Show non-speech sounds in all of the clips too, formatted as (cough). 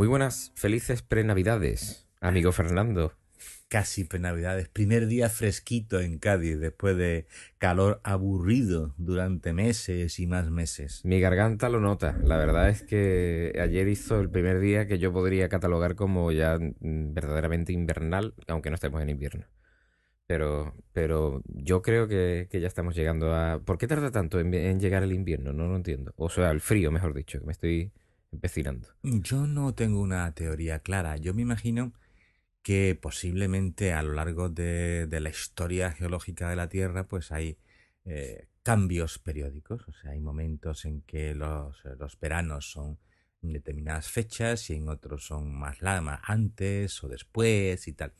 Muy buenas, felices pre-navidades, amigo Fernando. Casi pre-navidades. Primer día fresquito en Cádiz, después de calor aburrido durante meses y más meses. Mi garganta lo nota. La verdad es que ayer hizo el primer día que yo podría catalogar como ya mm, verdaderamente invernal, aunque no estemos en invierno. Pero, pero yo creo que, que ya estamos llegando a... ¿Por qué tarda tanto en, en llegar el invierno? No lo entiendo. O sea, el frío, mejor dicho, que me estoy empecinando. Yo no tengo una teoría clara. Yo me imagino que posiblemente a lo largo de, la historia geológica de la Tierra, pues hay eh, cambios periódicos. O sea, hay momentos en que los, veranos son determinadas fechas y en otros son más, la- más antes o después y tal.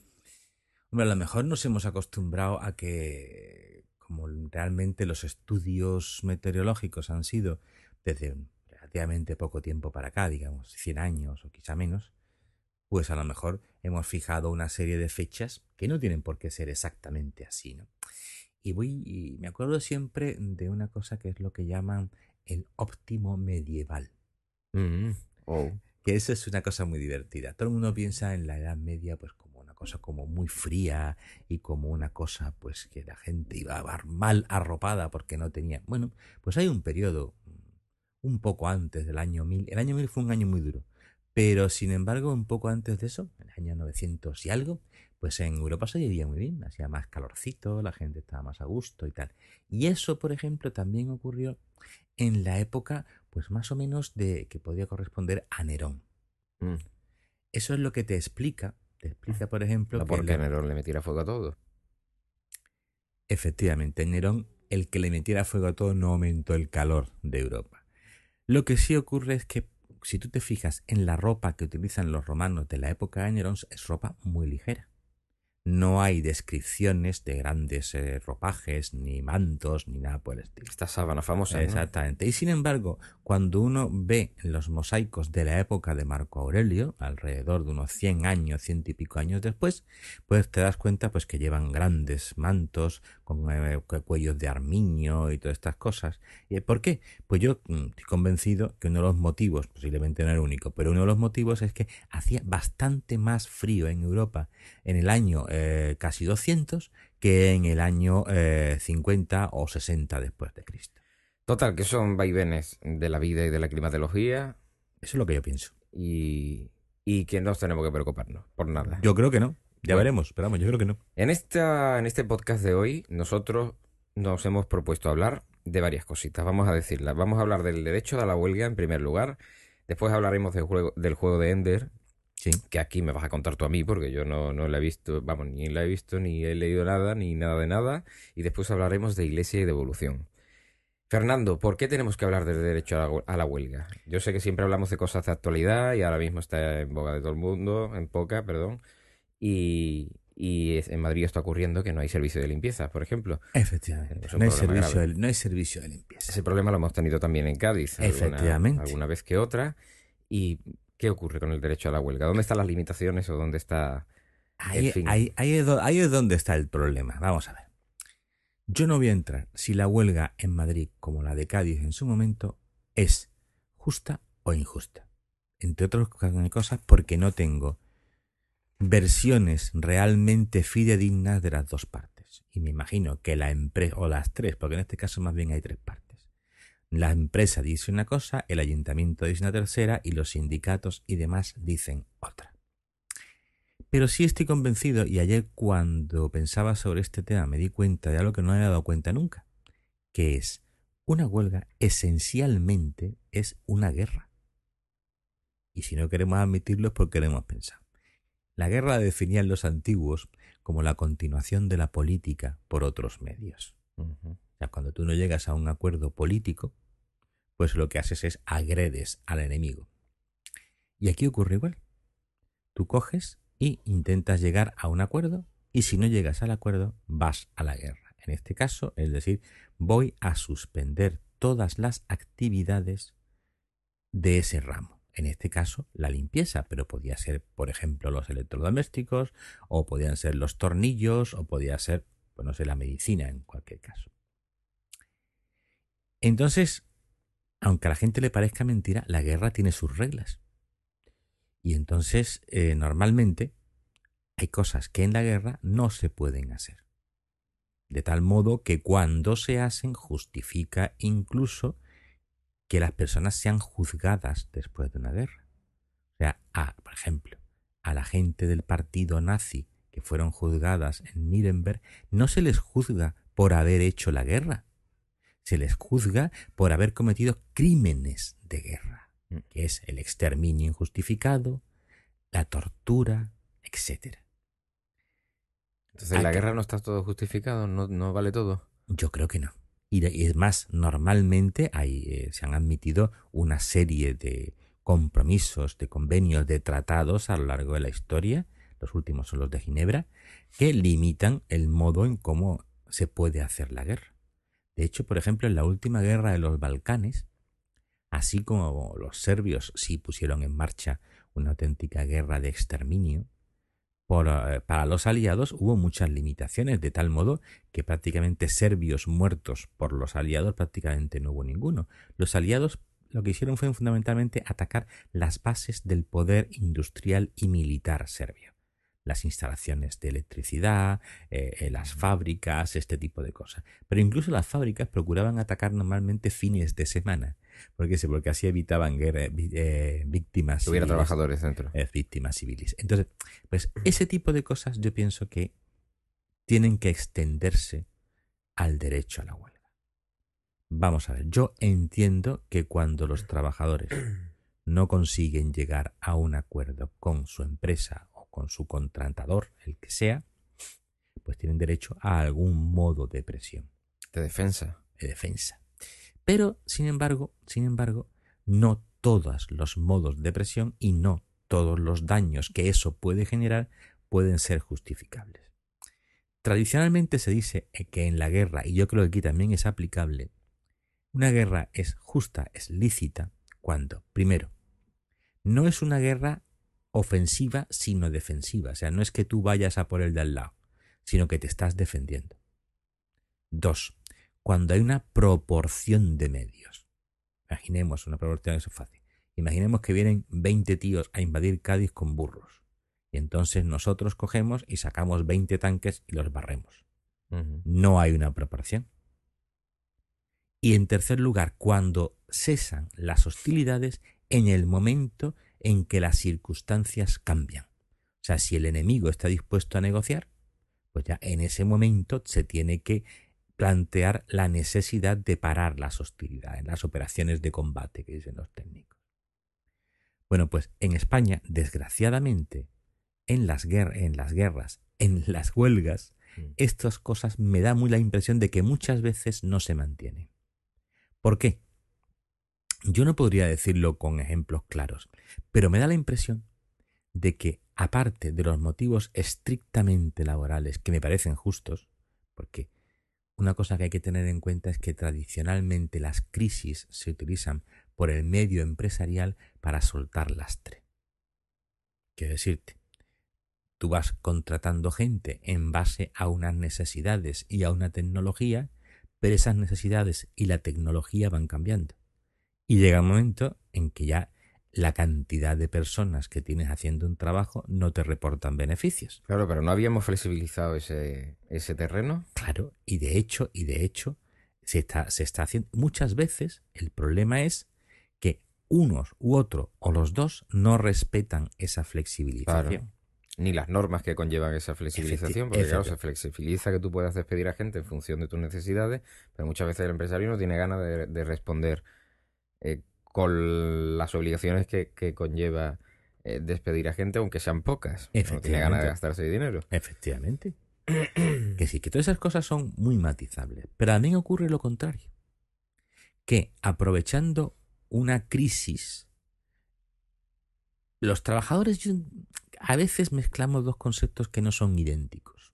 A lo mejor nos hemos acostumbrado a que, como realmente los estudios meteorológicos han sido desde relativamente poco tiempo para acá, digamos 100 años o quizá menos, pues a lo mejor hemos fijado una serie de fechas que no tienen por qué ser exactamente así, ¿no? Y voy y me acuerdo siempre de una cosa que es lo que llaman el óptimo medieval, Mm, oh. que eso es una cosa muy divertida. Todo el mundo piensa en la Edad Media pues como una cosa como muy fría y como una cosa pues que la gente iba a mal arropada porque no tenía. Bueno, pues hay un periodo un poco antes del año 1000. El año 1000 fue un año muy duro. Pero sin embargo, un poco antes de eso, en el año 900 y algo, pues en Europa se vivía muy bien, hacía más calorcito, la gente estaba más a gusto y tal. Y eso, por ejemplo, también ocurrió en la época, pues más o menos de que podía corresponder a Nerón. Mm. Eso es lo que te explica, te explica, por ejemplo, No que porque la- Nerón le metiera fuego a todo. efectivamente Nerón, el que le metiera fuego a todo, no aumentó el calor de Europa. Lo que sí ocurre es que si tú te fijas en la ropa que utilizan los romanos de la época de Nerón, es ropa muy ligera. No hay descripciones de grandes eh, ropajes, ni mantos, ni nada por el estilo. Esta sábana famosa. ¿no? Exactamente. Y sin embargo, cuando uno ve los mosaicos de la época de Marco Aurelio, alrededor de unos 100 años, ciento y pico años después, pues te das cuenta pues que llevan grandes mantos con eh, cu- cuellos de armiño y todas estas cosas. ¿Y por qué? Pues yo mm, estoy convencido que uno de los motivos, posiblemente no el único, pero uno de los motivos es que hacía bastante más frío en Europa en el año eh, casi 200 que en el año eh, 50 o 60 después de Cristo. Total, que son vaivenes de la vida y de la climatología Eso es lo que yo pienso. y, y que no tenemos que preocuparnos por nada. Yo creo que no. Ya Bueno. veremos, pero vamos, yo creo que no. En, esta, en este podcast de hoy, nosotros nos hemos propuesto hablar de varias cositas. Vamos a decirlas. Vamos a hablar del derecho a la huelga en primer lugar. Después hablaremos del juego, del juego de Ender, Sí. que aquí me vas a contar tú a mí, porque yo no, no la he visto, vamos, ni la he visto, ni he leído nada, ni nada de nada. Y después hablaremos de iglesia y de evolución. Fernando, ¿por qué tenemos que hablar del derecho a la, a la huelga? Yo sé que siempre hablamos de cosas de actualidad y ahora mismo está en boga de todo el mundo, en poca, perdón. Y, y en Madrid está ocurriendo que no hay servicio de limpieza, por ejemplo. Efectivamente. No hay, servicio de, no hay servicio de limpieza. Ese problema lo hemos tenido también en Cádiz. alguna- Efectivamente. Alguna vez que otra. ¿Y qué ocurre con el derecho a la huelga? ¿Dónde están las limitaciones o dónde está Ahí, en fin. ahí- ahí es ahí es donde está el problema. Vamos a ver. Yo no voy a entrar si la huelga en Madrid, como la de Cádiz en su momento, es justa o injusta. Entre otras cosas porque no tengo versiones realmente fidedignas de las dos partes. Y me imagino que la empresa, o las tres, porque en este caso más bien hay tres partes. La empresa dice una cosa, el ayuntamiento dice una tercera y los sindicatos y demás dicen otra. Pero sí estoy convencido, y ayer cuando pensaba sobre este tema me di cuenta de algo que no me había dado cuenta nunca, que es una huelga esencialmente es una guerra. Y si no queremos admitirlo es porque queremos pensar. La guerra la definían los antiguos como la continuación de la política por otros medios. O sea, cuando tú no llegas a un acuerdo político, pues lo que haces es agredes al enemigo. Y aquí ocurre igual. Tú coges y intentas llegar a un acuerdo y si no llegas al acuerdo vas a la guerra. En este caso, es decir, voy a suspender todas las actividades de ese ramo. En este caso, la limpieza, pero podía ser, por ejemplo, los electrodomésticos, o podían ser los tornillos, o podía ser, pues no sé, la medicina en cualquier caso. Entonces, aunque a la gente le parezca mentira, la guerra tiene sus reglas. Y entonces, eh, normalmente, hay cosas que en la guerra no se pueden hacer. De tal modo que cuando se hacen justifica incluso que las personas sean juzgadas después de una guerra. O sea, a, por ejemplo, a la gente del partido nazi que fueron juzgadas en Nuremberg, no se les juzga por haber hecho la guerra, se les juzga por haber cometido crímenes de guerra. Mm. que es el exterminio injustificado, la tortura, etc. Entonces, ¿la guerra no está todo justificado? ¿No, vale todo? Yo creo que no. Y, es más, normalmente hay, eh, se han admitido una serie de compromisos, de convenios, de tratados a lo largo de la historia, los últimos son los de Ginebra, que limitan el modo en cómo se puede hacer la guerra. De hecho, por ejemplo, en la última guerra de los Balcanes, así como los serbios sí pusieron en marcha una auténtica guerra de exterminio, eh, para los aliados hubo muchas limitaciones, de tal modo que prácticamente serbios muertos por los aliados prácticamente no hubo ninguno. Los aliados lo que hicieron fue fundamentalmente atacar las bases del poder industrial y militar serbio las instalaciones de electricidad, eh, eh, las fábricas, este tipo de cosas. Pero incluso las fábricas procuraban atacar normalmente fines de semana. Porque, porque así evitaban guerra, eh, víctimas Hubiera trabajadores dentro. víctimas civiles. Entonces, pues ese tipo de cosas yo pienso que tienen que extenderse al derecho a la huelga. Vamos a ver, yo entiendo que cuando los trabajadores (clears throat) no consiguen llegar a un acuerdo con su empresa con su contratador, el que sea, pues tienen derecho a algún modo de presión. De defensa. De defensa. Pero, sin embargo, sin embargo, no todos los modos de presión y no todos los daños que eso puede generar pueden ser justificables. Tradicionalmente se dice que en la guerra, y yo creo que aquí también es aplicable, una guerra es justa, es lícita, cuando, primero, no es una guerra ofensiva sino defensiva. O sea, no es que tú vayas a por el de al lado, sino que te estás defendiendo. Dos, cuando hay una proporción de medios. Imaginemos una proporción, eso es fácil. Imaginemos que vienen 20 tíos a invadir Cádiz con burros. Y entonces nosotros cogemos y sacamos 20 tanques y los barremos. No hay una proporción. Y en tercer lugar, cuando cesan las hostilidades en el momento en que las circunstancias cambian. O sea, si el enemigo está dispuesto a negociar, pues ya en ese momento se tiene que plantear la necesidad de parar las hostilidades, las operaciones de combate que dicen los técnicos. Bueno, pues en España, desgraciadamente, en las, en las guerras, en las huelgas, mm. estas cosas me da muy la impresión de que muchas veces no se mantienen. ¿Por qué? Yo no podría decirlo con ejemplos claros, pero me da la impresión de que, aparte de los motivos estrictamente laborales que me parecen justos, porque una cosa que hay que tener en cuenta es que tradicionalmente las crisis se utilizan por el medio empresarial para soltar lastre. Quiero decirte, tú vas contratando gente en base a unas necesidades y a una tecnología, pero esas necesidades y la tecnología van cambiando. Y llega un momento en que ya la cantidad de personas que tienes haciendo un trabajo no te reportan beneficios. Claro, pero no habíamos flexibilizado ese, ese terreno. Claro, y de hecho, y de hecho, se está, se está haciendo. Muchas veces el problema es que unos u otro o los dos no respetan esa flexibilización. Ni las normas que conllevan esa flexibilización, porque claro, se flexibiliza que tú puedas despedir a gente en función de tus necesidades, pero muchas veces el empresario no tiene ganas de, responder eh, con las obligaciones que, conlleva eh, despedir a gente, aunque sean pocas. No tiene ganas de gastarse dinero. Efectivamente. (clears throat) que sí, que todas esas cosas son muy matizables. Pero también ocurre lo contrario. Que aprovechando una crisis, los trabajadores a veces mezclamos dos conceptos que no son idénticos.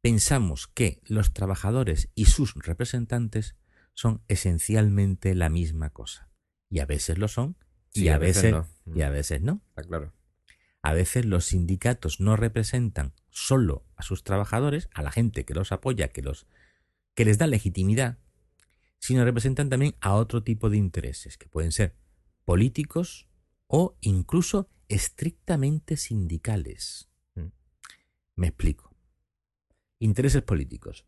Pensamos que los trabajadores y sus representantes son esencialmente la misma cosa. Y a veces lo son y a, veces, no. y a veces no. claro. A veces los sindicatos no representan solo a sus trabajadores, a la gente que los apoya, que los que les da legitimidad, sino representan también a otro tipo de intereses, que pueden ser políticos o incluso estrictamente sindicales. Mm. Me explico. Intereses políticos.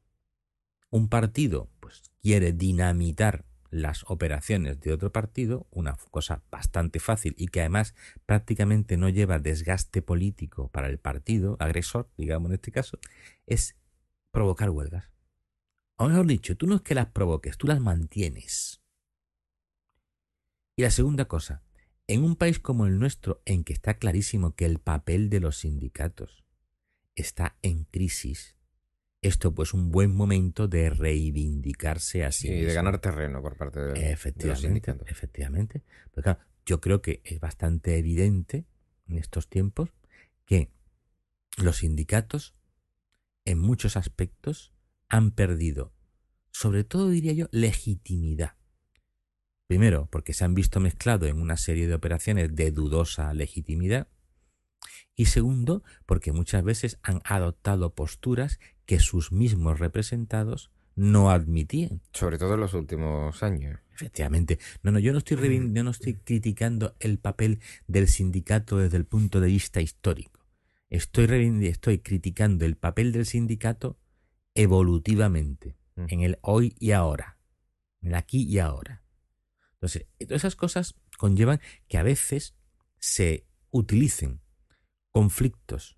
Un partido pues, quiere dinamitar las operaciones de otro partido, una cosa bastante fácil y que además prácticamente no lleva desgaste político para el partido agresor, digamos en este caso, es provocar huelgas. O mejor dicho, tú no es que las provoques, tú las mantienes. Y la segunda cosa, en un país como el nuestro, en que está clarísimo que el papel de los sindicatos está en crisis, esto pues un buen momento de reivindicarse así. y de ganar terreno por parte de, los sindicatos. Efectivamente. yo creo que es bastante evidente en estos tiempos que los sindicatos en muchos aspectos han perdido, sobre todo diría yo, legitimidad. Primero, porque se han visto mezclados en una serie de operaciones de dudosa legitimidad. Y segundo, porque muchas veces han adoptado posturas que sus mismos representados no admitían. Sobre todo en los últimos años. Efectivamente. No, no, yo no estoy, yo no estoy criticando el papel del sindicato desde el punto de vista histórico. Estoy, estoy criticando el papel del sindicato evolutivamente, mm. en el hoy y ahora, en el aquí y ahora. Entonces, todas esas cosas conllevan que a veces se utilicen conflictos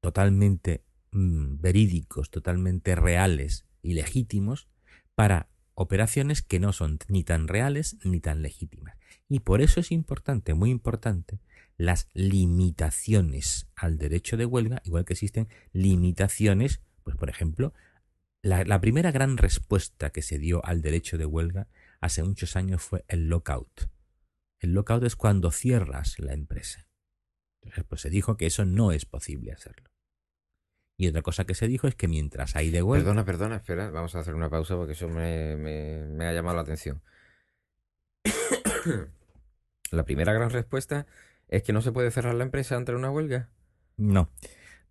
totalmente mm, verídicos, totalmente reales y legítimos para operaciones que no son ni tan reales ni tan legítimas. Y por eso es importante, muy importante, las limitaciones al derecho de huelga, igual que existen limitaciones, pues por ejemplo, la, la primera gran respuesta que se dio al derecho de huelga hace muchos años fue el lockout. El lockout es cuando cierras la empresa. Entonces, pues se dijo que eso no es posible hacerlo. Y otra cosa que se dijo es que mientras hay de huelga... Perdona, perdona, espera, vamos a hacer una pausa porque eso me, me ha llamado la atención. (coughs) la primera gran respuesta es que no se puede cerrar la empresa ante una huelga. No.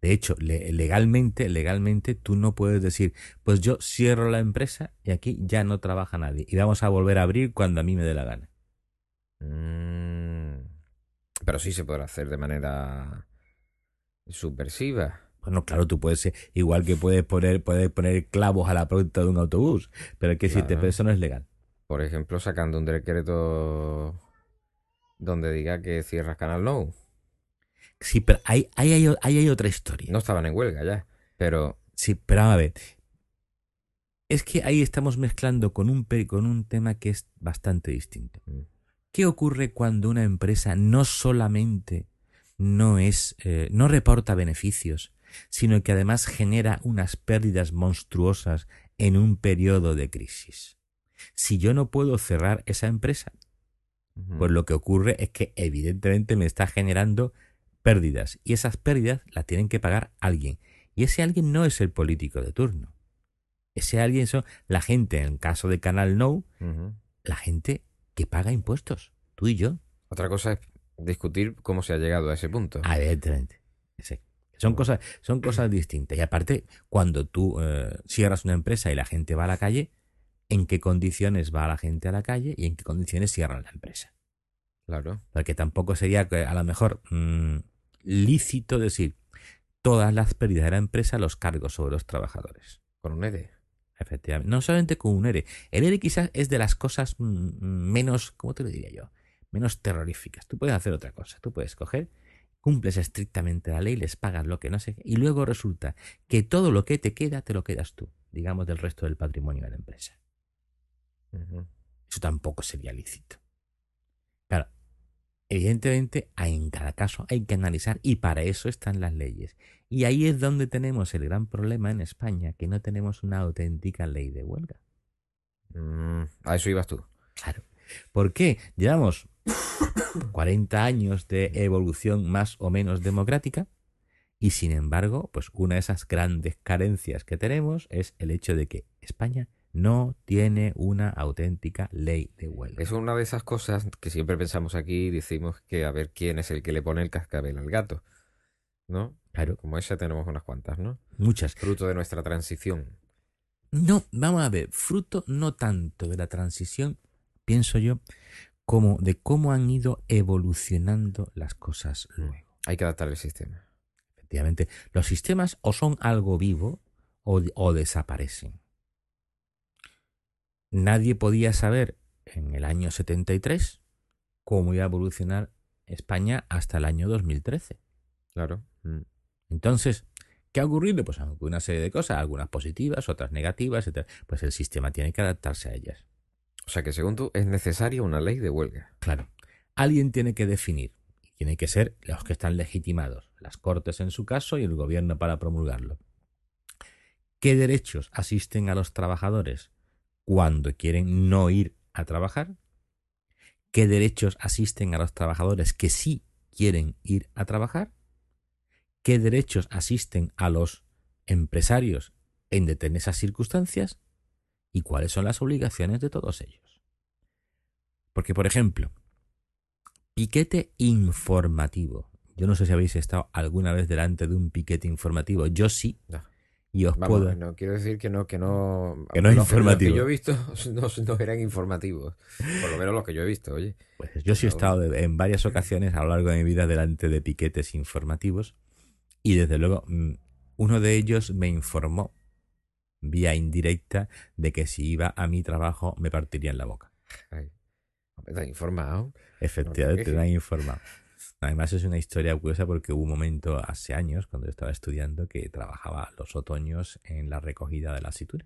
De hecho, legalmente, legalmente tú no puedes decir, pues yo cierro la empresa y aquí ya no trabaja nadie y vamos a volver a abrir cuando a mí me dé la gana. Mm. Pero sí se podrá hacer de manera subversiva. Bueno, claro, tú puedes ser, igual que puedes poner, puedes poner clavos a la puerta de un autobús, pero que si te eso no es legal. Por ejemplo, sacando un decreto donde diga que cierras Canal No. Sí, pero ahí, hay, otra historia. No estaban en huelga ya, pero... Sí, pero a ver. Es que ahí estamos mezclando con un, con un tema que es bastante distinto. Mm. ¿Qué ocurre cuando una empresa no solamente no es, eh, no reporta beneficios, sino que además genera unas pérdidas monstruosas en un periodo de crisis? Si yo no puedo cerrar esa empresa, pues lo que ocurre es que evidentemente me está generando pérdidas y esas pérdidas las tienen que pagar alguien. Y ese alguien no es el político de turno. Ese alguien son la gente, en el caso de Canal No, la gente que paga impuestos, tú y yo. Otra cosa es discutir cómo se ha llegado a ese punto. Ah, evidentemente. Son cosas, son cosas distintas. Y aparte, cuando tú eh, cierras una empresa y la gente va a la calle, ¿en qué condiciones va la gente a la calle y en qué condiciones cierran la empresa? Claro. Porque tampoco sería a lo mejor mm, lícito decir todas las pérdidas de la empresa los cargos sobre los trabajadores. Con un ERE. Efectivamente. No solamente con un ERE. El ERE quizás es de las cosas menos, ¿cómo te lo diría yo? Menos terroríficas. Tú puedes hacer otra cosa. Tú puedes coger cumples estrictamente la ley, les pagas lo que no sé, y luego resulta que todo lo que te queda te lo quedas tú, digamos, del resto del patrimonio de la empresa. Eso tampoco sería lícito. Evidentemente en cada caso hay que analizar y para eso están las leyes. Y ahí es donde tenemos el gran problema en España, que no tenemos una auténtica ley de huelga. Mm, a eso ibas tú. Claro. ¿Por qué? Llevamos (coughs) 40 años de evolución más o menos democrática y sin embargo, pues una de esas grandes carencias que tenemos es el hecho de que España no tiene una auténtica ley de huelga. Es una de esas cosas que siempre pensamos aquí y decimos que a ver quién es el que le pone el cascabel al gato. ¿No? Claro. Como esa tenemos unas cuantas, ¿no? Muchas. Fruto de nuestra transición. No, vamos a ver, fruto no tanto de la transición, pienso yo, como de cómo han ido evolucionando las cosas mm. luego. Hay que adaptar el sistema. Efectivamente, los sistemas o son algo vivo o, o desaparecen. Nadie podía saber en el año 73 cómo iba a evolucionar España hasta el año 2013. Claro. Mm. Entonces, ¿Qué ha ocurrido? Pues una serie de cosas, algunas positivas, otras negativas, etc. Pues el sistema tiene que adaptarse a ellas. O sea que según tú es necesaria una ley de huelga. Claro. Alguien tiene que definir, y tiene que ser los que están legitimados, las Cortes en su caso y el gobierno para promulgarlo. ¿Qué derechos asisten a los trabajadores cuando quieren no ir a trabajar? ¿Qué derechos asisten a los trabajadores que sí quieren ir a trabajar? qué derechos asisten a los empresarios en determinadas circunstancias y cuáles son las obligaciones de todos ellos. Porque, por ejemplo, piquete informativo. Yo no sé si habéis estado alguna vez delante de un piquete informativo. Yo sí. Y os puedo. No, quiero decir que no, que no. Que no es informativo. Los que yo he visto (laughs) no, eran informativos. Por lo menos los que yo he visto, oye. Pues yo sí he estado en varias ocasiones a lo largo de mi vida delante de piquetes informativos. Y desde luego, mm, uno de ellos me informó vía indirecta de que si iba a mi trabajo me partiría en la boca. ¿Me has informado? Efectivamente, me han informado. Además es una historia curiosa porque hubo un momento hace años, cuando yo estaba estudiando, que trabajaba los otoños en la recogida de la asitura.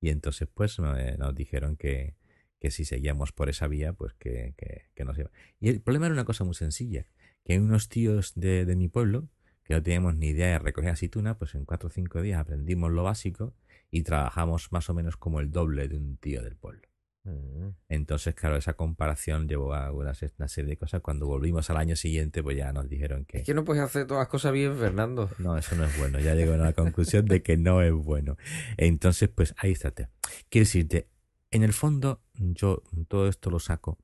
Y entonces pues nos dijeron que, que si seguíamos por esa vía, pues que, que, nos iba. Y el problema era una cosa muy sencilla, que unos tíos de, de mi pueblo que no teníamos ni idea de recoger aceituna, pues en cuatro o cinco días aprendimos lo básico y trabajamos más o menos como el doble de un tío del pueblo. Mm. Entonces, claro, esa comparación llevó a una, serie de cosas. Cuando volvimos al año siguiente, pues ya nos dijeron que... Es que no puedes hacer todas las cosas bien, Fernando. No, eso no es bueno. Ya llegó a la conclusión de que no es bueno. Entonces, pues ahí está. Quiero decirte, en el fondo, yo todo esto lo saco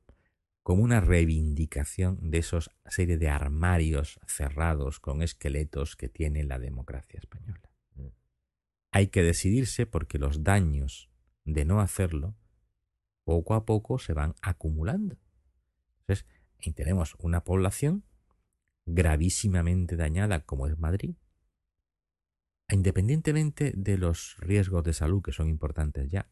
como una reivindicación de esos serie de armarios cerrados con esqueletos que tiene la democracia española. Mm. Hay que decidirse porque los daños de no hacerlo poco a poco se van acumulando. Entonces, tenemos una población gravísimamente dañada como es Madrid, independientemente de los riesgos de salud que son importantes ya,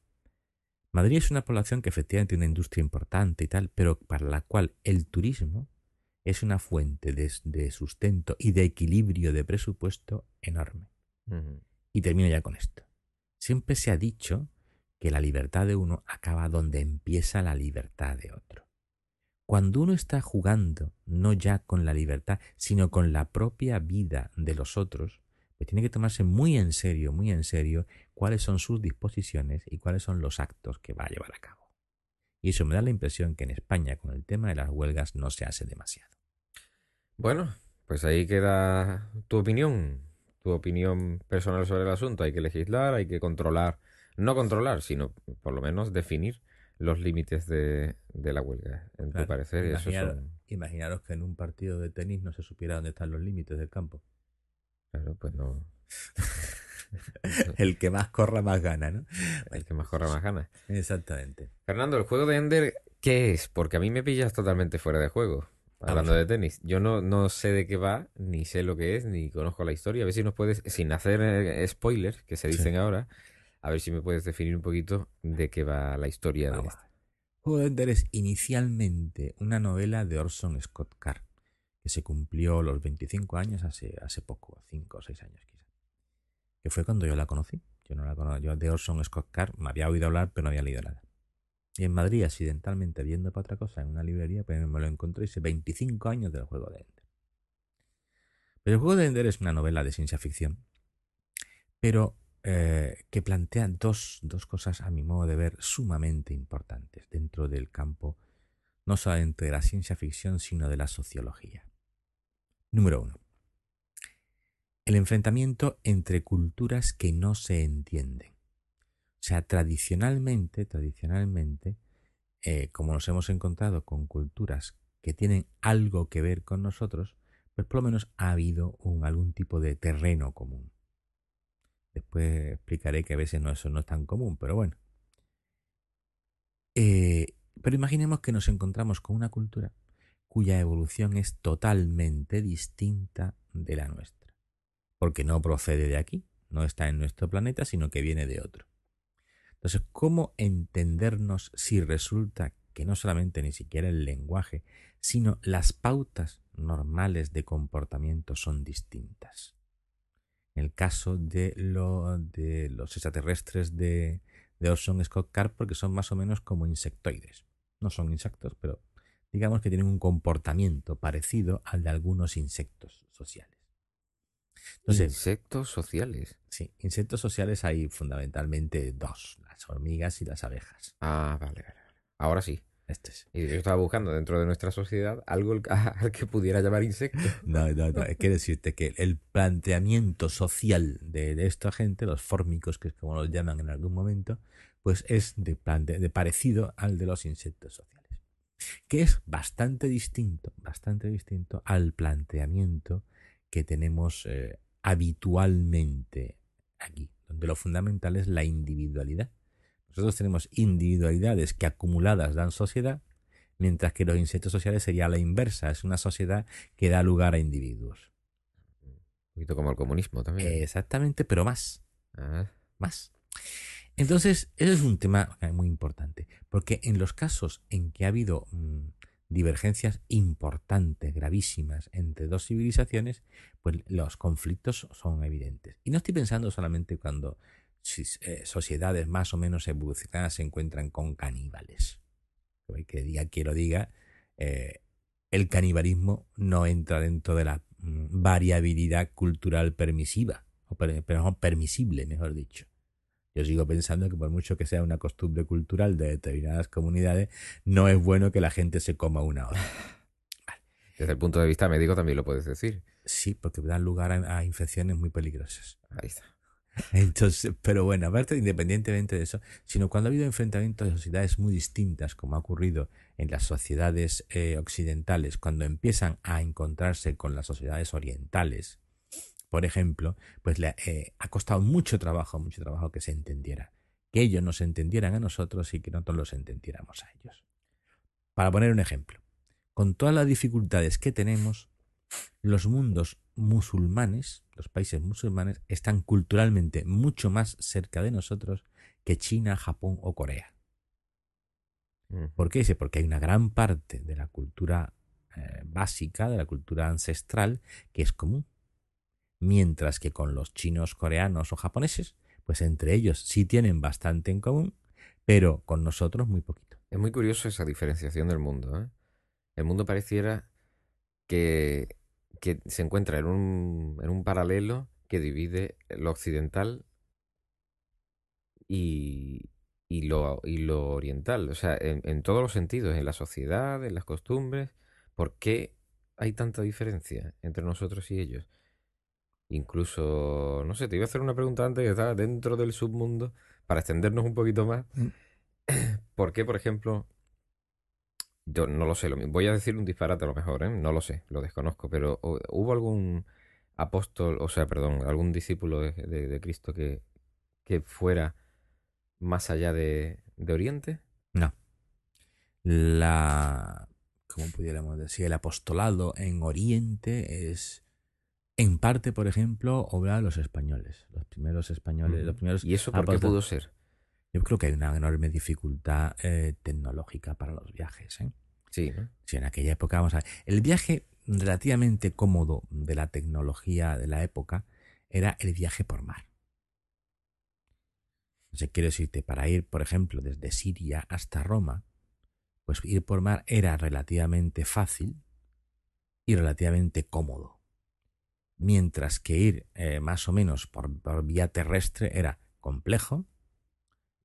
Madrid es una población que efectivamente tiene una industria importante y tal, pero para la cual el turismo es una fuente de, sustento y de equilibrio de presupuesto enorme. Y termino ya con esto. Siempre se ha dicho que la libertad de uno acaba donde empieza la libertad de otro. Cuando uno está jugando no ya con la libertad, sino con la propia vida de los otros, pues tiene que tomarse muy en serio, muy en serio, cuáles son sus disposiciones y cuáles son los actos que va a llevar a cabo. Y eso me da la impresión que en España con el tema de las huelgas no se hace demasiado. Bueno, pues ahí queda tu opinión, tu opinión personal sobre el asunto. Hay que legislar, hay que controlar, no controlar, sino por lo menos definir los límites de, la huelga, en tu parecer. Imaginaros que en un partido de tenis no se supiera dónde están los límites del campo. Claro, pues no. (laughs) el que más corra más gana, ¿no? El que más corra más gana. Exactamente. Fernando, ¿el juego de Ender qué es? Porque a mí me pillas totalmente fuera de juego. Hablando de tenis. Yo no, no sé de qué va, ni sé lo que es, ni conozco la historia. A ver si nos puedes, sin hacer eh, spoilers, que se dicen ahora, a ver si me puedes definir un poquito de qué va la historia de Juego de Ender es inicialmente una novela de Orson Scott Card, que se cumplió los 25 años hace, hace poco, 5 o 6 años quizás. Que fue cuando yo la conocí. Yo no la conocía. Yo de Orson Scott Card me había oído hablar, pero no había leído nada. Y en Madrid, accidentalmente, viendo para otra cosa en una librería, pues me lo encontré y dice 25 años del juego de Ender. Pero el juego de Ender es una novela de ciencia ficción, pero eh, que plantea dos, dos cosas, a mi modo de ver, sumamente importantes dentro del campo, no solamente de la ciencia ficción, sino de la sociología. Número uno. El enfrentamiento entre culturas que no se entienden. O sea, tradicionalmente, tradicionalmente, eh, como nos hemos encontrado con culturas que tienen algo que ver con nosotros, pues por lo menos ha habido un, algún tipo de terreno común. Después explicaré que a veces no, eso no es tan común, pero bueno. Eh, pero imaginemos que nos encontramos con una cultura cuya evolución es totalmente distinta de la nuestra. Porque no procede de aquí, no está en nuestro planeta, sino que viene de otro. Entonces, ¿cómo entendernos si resulta que no solamente ni siquiera el lenguaje, sino las pautas normales de comportamiento son distintas? En el caso de, de los extraterrestres de, de Orson Scott Card, porque son más o menos como insectoides. No son insectos, pero digamos que tienen un comportamiento parecido al de algunos insectos sociales. insectos sociales. Sí, insectos sociales hay fundamentalmente dos, las hormigas y las abejas. Ah, vale, vale. Ahora sí. Y yo estaba buscando dentro de nuestra sociedad algo al (laughs) que pudiera llamar insecto. (laughs) No, no, no. Quiero decirte que el planteamiento social de, esta gente, los fórmicos, que es como los llaman en algún momento, pues es de, de parecido al de los insectos sociales que es bastante distinto, bastante distinto al planteamiento que tenemos eh, habitualmente aquí, donde lo fundamental es la individualidad. Nosotros tenemos individualidades que acumuladas dan sociedad, mientras que los insectos sociales sería la inversa, es una sociedad que da lugar a individuos. Un poquito como el comunismo también. Exactamente, pero más. Ah. Más. Entonces, ese es un tema muy importante, porque en los casos en que ha habido mm, divergencias importantes, gravísimas, entre dos civilizaciones, pues los conflictos son evidentes. Y no estoy pensando solamente cuando sociedades más o menos evolucionadas se encuentran con caníbales. Que diga quiero diga, eh, el canibalismo no entra dentro de la mm, variabilidad cultural permisiva, o pero permisible, mejor dicho. Yo sigo pensando que por mucho que sea una costumbre cultural de determinadas comunidades, no es bueno que la gente se coma una hora. Desde el punto de vista médico también lo puedes decir. Sí, porque dan lugar a, infecciones muy peligrosas. Ahí está. (laughs) Entonces, pero bueno, aparte independientemente de eso, sino cuando ha habido enfrentamientos de sociedades muy distintas, como ha ocurrido en las sociedades eh, occidentales, cuando empiezan a encontrarse con las sociedades orientales, por ejemplo, pues le eh, ha costado mucho trabajo, mucho trabajo que se entendiera. Que ellos nos entendieran a nosotros y que nosotros los entendiéramos a ellos. Para poner un ejemplo, con todas las dificultades que tenemos, los mundos musulmanes, los países musulmanes, están culturalmente mucho más cerca de nosotros que China, Japón o Corea. Mm. ¿Por qué? Porque hay una gran parte de la cultura eh, básica, de la cultura ancestral, que es común mientras que con los chinos, coreanos o japoneses, pues entre ellos sí tienen bastante en común, pero con nosotros muy poquito. Es muy curioso esa diferenciación del mundo. ¿eh? El mundo pareciera que, que se encuentra en un, en un paralelo que divide lo occidental y, y, lo, y lo oriental. O sea, en, en todos los sentidos, en la sociedad, en las costumbres. ¿Por qué hay tanta diferencia entre nosotros y ellos? Incluso, no sé, te iba a hacer una pregunta antes que estaba dentro del submundo, para extendernos un poquito más. Mm. (clears throat) ¿Por qué, por ejemplo, yo no lo sé, lo, voy a decir un disparate a lo mejor, ¿eh? no lo sé, lo desconozco, pero ¿hubo algún apóstol, o sea, perdón, algún discípulo de, Cristo que, que, fuera más allá de, de Oriente? No. La, ¿cómo pudiéramos decir? El apostolado en Oriente es en parte, por ejemplo, obra de los españoles. Los primeros españoles, los primeros. ¿Y eso por qué pudo ser? Yo creo que hay una enorme dificultad eh, tecnológica para los viajes. ¿eh? Sí. Sí, en aquella época, vamos a ver. El viaje relativamente cómodo de la tecnología de la época era el viaje por mar. O sea, quiero decirte, para ir, por ejemplo, desde Siria hasta Roma, pues ir por mar era relativamente fácil y relativamente cómodo. Mientras que ir eh, más o menos por vía terrestre era complejo,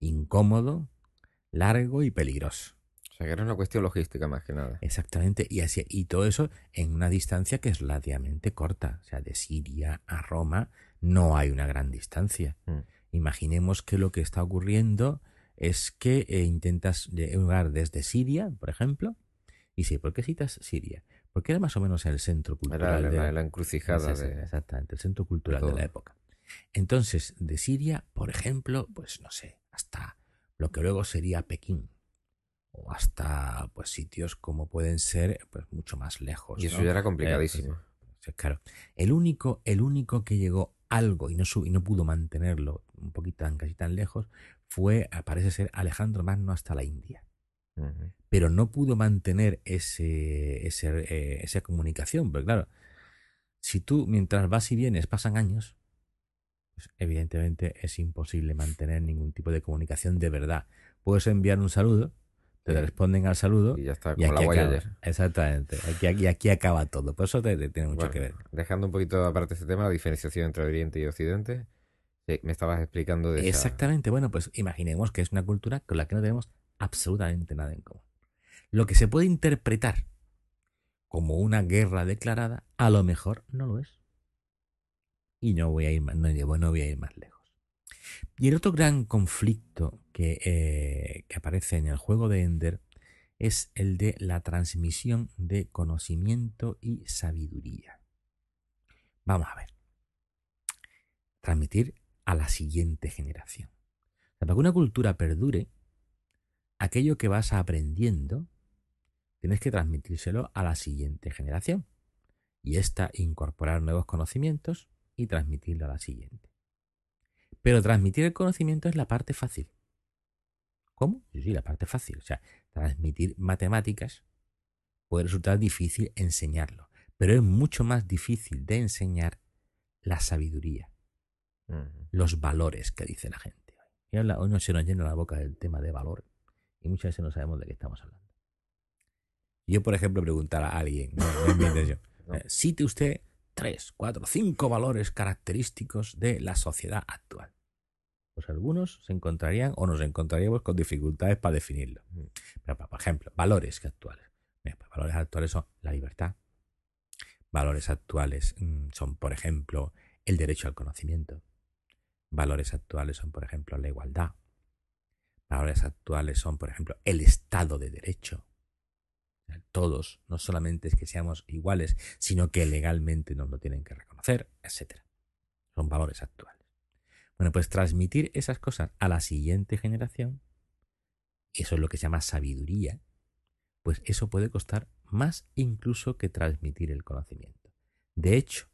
incómodo, largo y peligroso que era una cuestión logística más que nada. Exactamente, y, así, y todo eso en una distancia que es relativamente corta. O sea, de Siria a Roma no hay una gran distancia. Mm. Imaginemos que lo que está ocurriendo es que eh, intentas llegar desde Siria, por ejemplo, y sí, ¿por qué citas Siria? Porque era más o menos el centro cultural. Era la, la encrucijada. de... Exactamente, el centro cultural de la época. Entonces, de Siria, por ejemplo, pues no sé, hasta lo que luego sería Pekín, o hasta pues sitios como pueden ser pues mucho más lejos. Y eso ya era complicadísimo. Eh, claro. El único, el único que llegó algo y no, y no pudo mantenerlo un poquito tan casi tan lejos fue, parece ser, Alejandro Magno hasta la India. Pero no pudo mantener ese, ese, eh, esa comunicación. Porque claro, si tú mientras vas y vienes pasan años, pues evidentemente es imposible mantener ningún tipo de comunicación de verdad. Puedes enviar un saludo, te responden al saludo. Y ya está, como la ayer. Exactamente. Aquí, aquí, aquí, acaba todo. Por eso te, tiene mucho que ver. Dejando un poquito aparte este tema, la diferenciación entre Oriente y Occidente. me estabas explicando de Exactamente. Bueno, pues imaginemos que es una cultura con la que no tenemos absolutamente nada en común. Lo que se puede interpretar como una guerra declarada, a lo mejor no lo es. Y no voy a ir más, no, voy a ir más lejos. Y el otro gran conflicto eh, que, aparece en el juego de Ender es el de la transmisión de conocimiento y sabiduría. Vamos a ver. Transmitir a la siguiente generación. Para que una cultura perdure, aquello que vas aprendiendo, tienes que transmitírselo a la siguiente generación. Y esta incorporar nuevos conocimientos y transmitirlo a la siguiente. Pero transmitir el conocimiento es la parte fácil. ¿Cómo? Sí, sí, la parte fácil. O sea, transmitir matemáticas puede resultar difícil enseñarlo, pero es mucho más difícil de enseñar la sabiduría, los valores que dice la gente. Y hoy no se nos llena la boca del tema de valor y muchas veces no sabemos de qué estamos hablando. Yo, por ejemplo, preguntar a alguien, no, es mi intención, (laughs) eh, cite usted tres, cuatro, cinco valores característicos de la sociedad actual. Pues algunos se encontrarían o nos encontraríamos con dificultades para definirlo. Mm. Por ejemplo, valores actuales. Pues valores actuales son la libertad. Valores actuales mm, son, por ejemplo, el derecho al conocimiento. Valores actuales son, por ejemplo, la igualdad. Valores actuales son, por ejemplo, el Estado de Derecho todos, no solamente es que seamos iguales, sino que legalmente nos lo tienen que reconocer, etc. Son valores actuales. Bueno, pues transmitir esas cosas a la siguiente generación, eso es lo que se llama sabiduría, pues eso puede costar más incluso que transmitir el conocimiento. De hecho,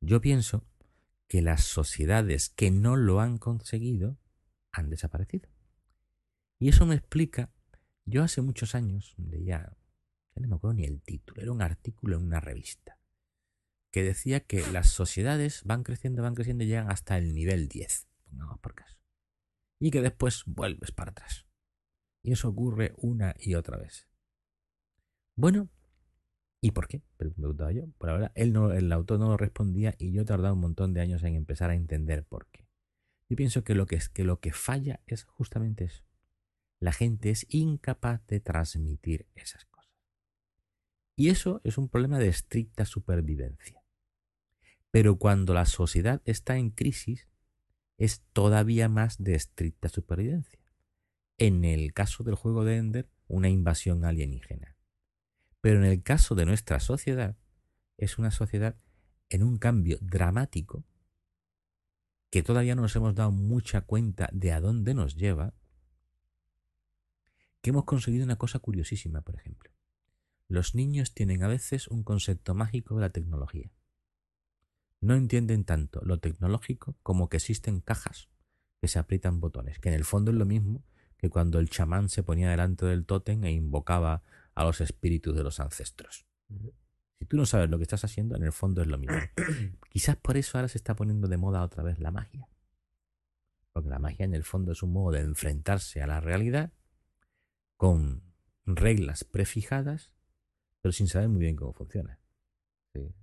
yo pienso que las sociedades que no lo han conseguido han desaparecido. Y eso me explica, yo hace muchos años leía no me acuerdo ni el título, era un artículo en una revista que decía que las sociedades van creciendo, van creciendo y llegan hasta el nivel 10, pongamos por caso. Y que después vuelves para atrás. Y eso ocurre una y otra vez. Bueno, ¿y por qué? Preguntaba yo. Por ahora, él no, el autor no lo respondía y yo he tardado un montón de años en empezar a entender por qué. Yo pienso que lo que, es, que, lo que falla es justamente eso. La gente es incapaz de transmitir esas cosas. Y eso es un problema de estricta supervivencia. Pero cuando la sociedad está en crisis, es todavía más de estricta supervivencia. En el caso del juego de Ender, una invasión alienígena. Pero en el caso de nuestra sociedad, es una sociedad en un cambio dramático que todavía no nos hemos dado mucha cuenta de a dónde nos lleva, que hemos conseguido una cosa curiosísima, por ejemplo. Los niños tienen a veces un concepto mágico de la tecnología. No entienden tanto lo tecnológico como que existen cajas que se aprietan botones, que en el fondo es lo mismo que cuando el chamán se ponía delante del tótem e invocaba a los espíritus de los ancestros. Si tú no sabes lo que estás haciendo, en el fondo es lo mismo. (coughs) Quizás por eso ahora se está poniendo de moda otra vez la magia. Porque la magia en el fondo es un modo de enfrentarse a la realidad con reglas prefijadas, pero sin saber muy bien cómo funciona.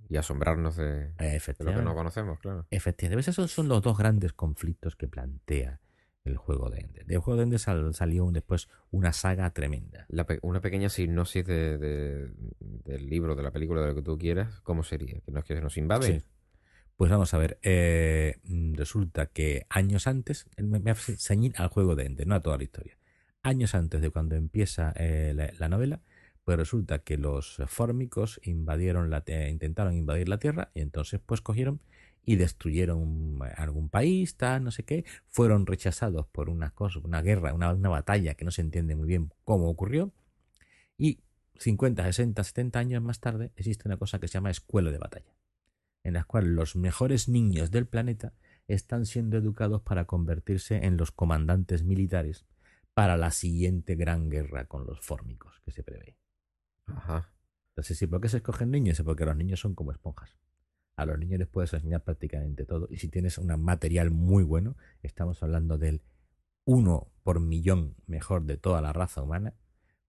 Y asombrarnos de, lo que no conocemos, claro. Efectivamente, esos son los dos grandes conflictos que plantea el juego de Ender. Del juego de Ender salió después una saga tremenda. una pequeña sinopsis del libro, de la película, de lo que tú quieras, ¿cómo sería? ¿Que nos, que nos invade? Pues vamos a ver, eh, resulta que años antes, me, me ceñir al juego de Ender, no a toda la historia. Años antes de cuando empieza eh, la, novela, pues resulta que los fórmicos invadieron la, intentaron invadir la Tierra y entonces pues cogieron y destruyeron algún país, tal, no sé qué, fueron rechazados por una cosa, una guerra, una, una batalla que no se entiende muy bien cómo ocurrió, y 50, 60, 70 años más tarde existe una cosa que se llama escuela de batalla, en la cual los mejores niños del planeta están siendo educados para convertirse en los comandantes militares para la siguiente gran guerra con los fórmicos que se prevé. Ajá. Entonces, ¿sí? ¿por qué se escogen niños? Es porque los niños son como esponjas a los niños les puedes enseñar prácticamente todo. Y si tienes un material muy bueno, estamos hablando del uno por millón mejor de toda la raza humana,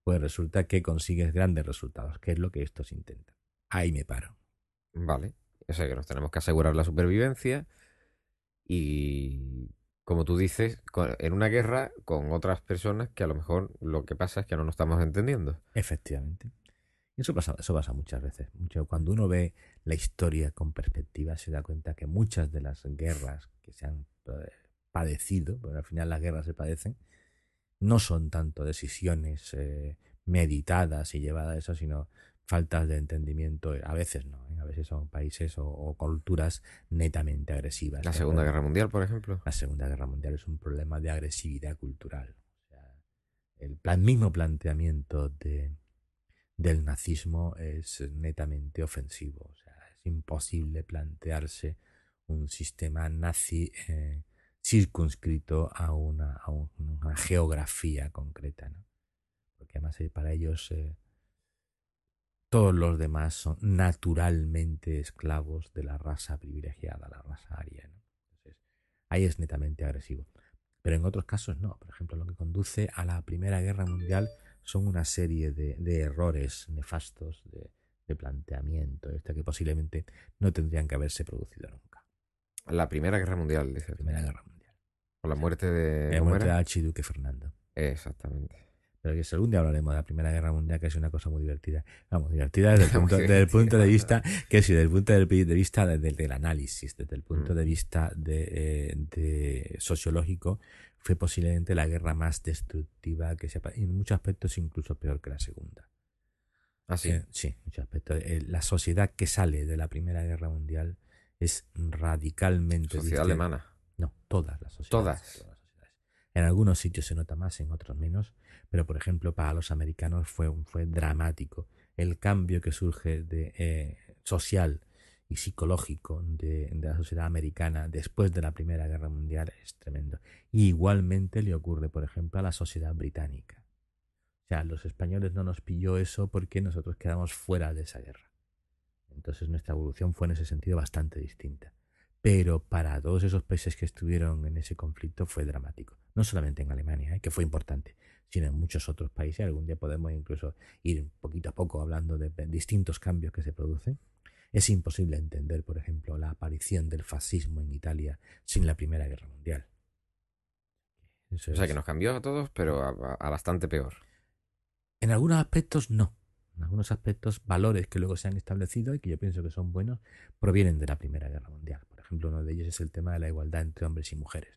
pues resulta que consigues grandes resultados, que es lo que estos intentan. Ahí me paro. Vale. O sea que nos tenemos que asegurar la supervivencia y, como tú dices, en una guerra con otras personas que a lo mejor lo que pasa es que no nos estamos entendiendo. Efectivamente. Eso pasa, eso pasa muchas veces. Mucho, cuando uno ve la historia con perspectiva, se da cuenta que muchas de las guerras que se han eh, padecido, porque al final las guerras se padecen, no son tanto decisiones eh, meditadas y llevadas a eso, sino faltas de entendimiento. A veces no, ¿eh? a veces son países o, culturas netamente agresivas. La Segunda Guerra Mundial, por ejemplo. La Segunda Guerra Mundial es un problema de agresividad cultural. el plan, mismo planteamiento de, del nazismo es netamente ofensivo. O sea, es imposible plantearse un sistema nazi eh, circunscrito a una, geografía concreta. ¿no? Porque además eh, para ellos eh, todos los demás son naturalmente esclavos de la raza privilegiada, la raza aria. Entonces, ahí es netamente agresivo. Pero en otros casos no. Por ejemplo, lo que conduce a la Primera Guerra Mundial son una serie de, errores nefastos de, planteamiento, este que posiblemente no tendrían que haberse producido nunca. La Primera Guerra Mundial, dice. La Primera Guerra Mundial. Con la muerte de... La muerte de Archiduque Fernando. Exactamente. Pero que algún día hablaremos de la Primera Guerra Mundial, que es una cosa muy divertida. Vamos, divertida desde el (laughs) punto, desde el punto de vista, que sí, desde el punto de vista del, análisis, desde el punto mm. de vista de, eh, de sociológico, fue posiblemente la guerra más destructiva que se en muchos aspectos incluso peor que la segunda. ¿Ah, sí? Eh, sí, en muchos aspectos. Eh, la sociedad que sale de la Primera Guerra Mundial es radicalmente Sociedad alemana. No, todas las sociedades. Todas. En algunos sitios se nota más, en otros menos, pero por ejemplo para los americanos fue, fue dramático el cambio que surge de eh, social psicológico de, la sociedad americana después de la Primera Guerra Mundial es tremendo. Y igualmente le ocurre, por ejemplo, a la sociedad británica. O sea, los españoles no nos pilló eso porque nosotros quedamos fuera de esa guerra. Entonces nuestra evolución fue en ese sentido bastante distinta. Pero para todos esos países que estuvieron en ese conflicto fue dramático. No solamente en Alemania, ¿eh? que fue importante, sino en muchos otros países. Algún día podemos incluso ir poquito a poco hablando de distintos cambios que se producen. Es imposible entender, por ejemplo, la aparición del fascismo en Italia sin la Primera Guerra Mundial. o sea, que nos cambió a todos, pero a, bastante peor. En algunos aspectos no. En algunos aspectos, valores que luego se han establecido y que yo pienso que son buenos, provienen de la Primera Guerra Mundial. Por ejemplo, uno de ellos es el tema de la igualdad entre hombres y mujeres.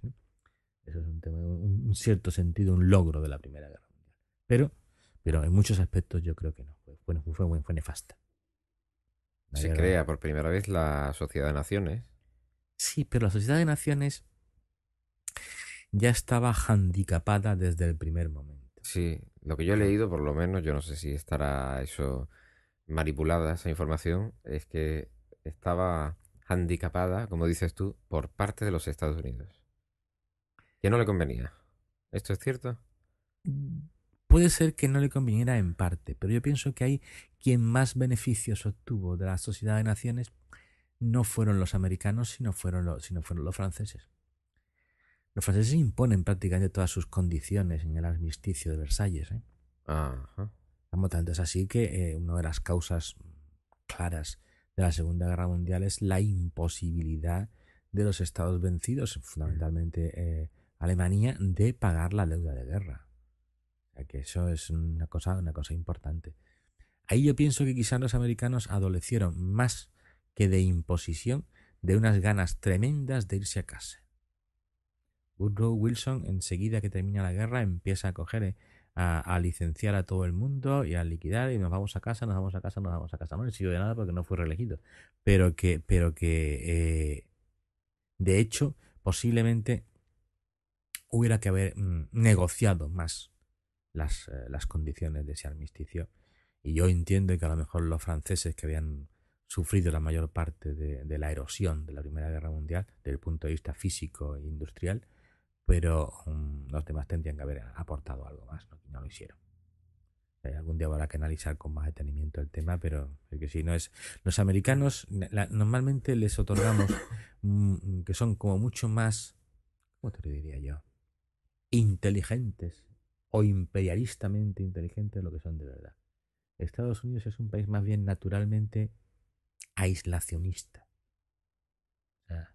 Eso es un tema, un, cierto sentido, un logro de la Primera Guerra Mundial. Pero, pero en muchos aspectos yo creo que no. Fue, fue, fue, fue nefasta. Se crea por primera vez la Sociedad de Naciones. Sí, pero la Sociedad de Naciones ya estaba handicapada desde el primer momento. Sí, lo que yo he leído, por lo menos, yo no sé si estará eso manipulada, esa información, es que estaba handicapada, como dices tú, por parte de los Estados Unidos. Que no le convenía. ¿Esto es cierto? Puede ser que no le conviniera en parte, pero yo pienso que hay quien más beneficios obtuvo de la sociedad de naciones no fueron los americanos, sino fueron los, sino fueron los franceses. Los franceses imponen prácticamente todas sus condiciones en el armisticio de Versalles. ¿eh? Ajá. tanto es así que eh, una de las causas claras de la Segunda Guerra Mundial es la imposibilidad de los estados vencidos, fundamentalmente eh, Alemania, de pagar la deuda de guerra. Que eso es una cosa, una cosa importante. Ahí yo pienso que quizás los americanos adolecieron más que de imposición de unas ganas tremendas de irse a casa. Woodrow Wilson, enseguida que termina la guerra, empieza a coger, eh, a, licenciar a todo el mundo y a liquidar y nos vamos a casa, nos vamos a casa, nos vamos a casa. No le sirvió de nada porque no fue reelegido. Pero que, pero que eh, de hecho, posiblemente hubiera que haber mm, negociado más las, eh, las condiciones de ese armisticio. Y yo entiendo que a lo mejor los franceses que habían sufrido la mayor parte de, la erosión de la Primera Guerra Mundial desde el punto de vista físico e industrial, pero mm, los demás tendrían que haber aportado algo más, ¿no? no lo hicieron. Eh, algún día habrá que analizar con más detenimiento el tema, pero que si no es. Los americanos normalmente les otorgamos (coughs) mm, que son como mucho más, ¿cómo te lo diría yo? Inteligentes o imperialistamente inteligentes lo que son de verdad. Estados Unidos es un país más bien naturalmente aislacionista.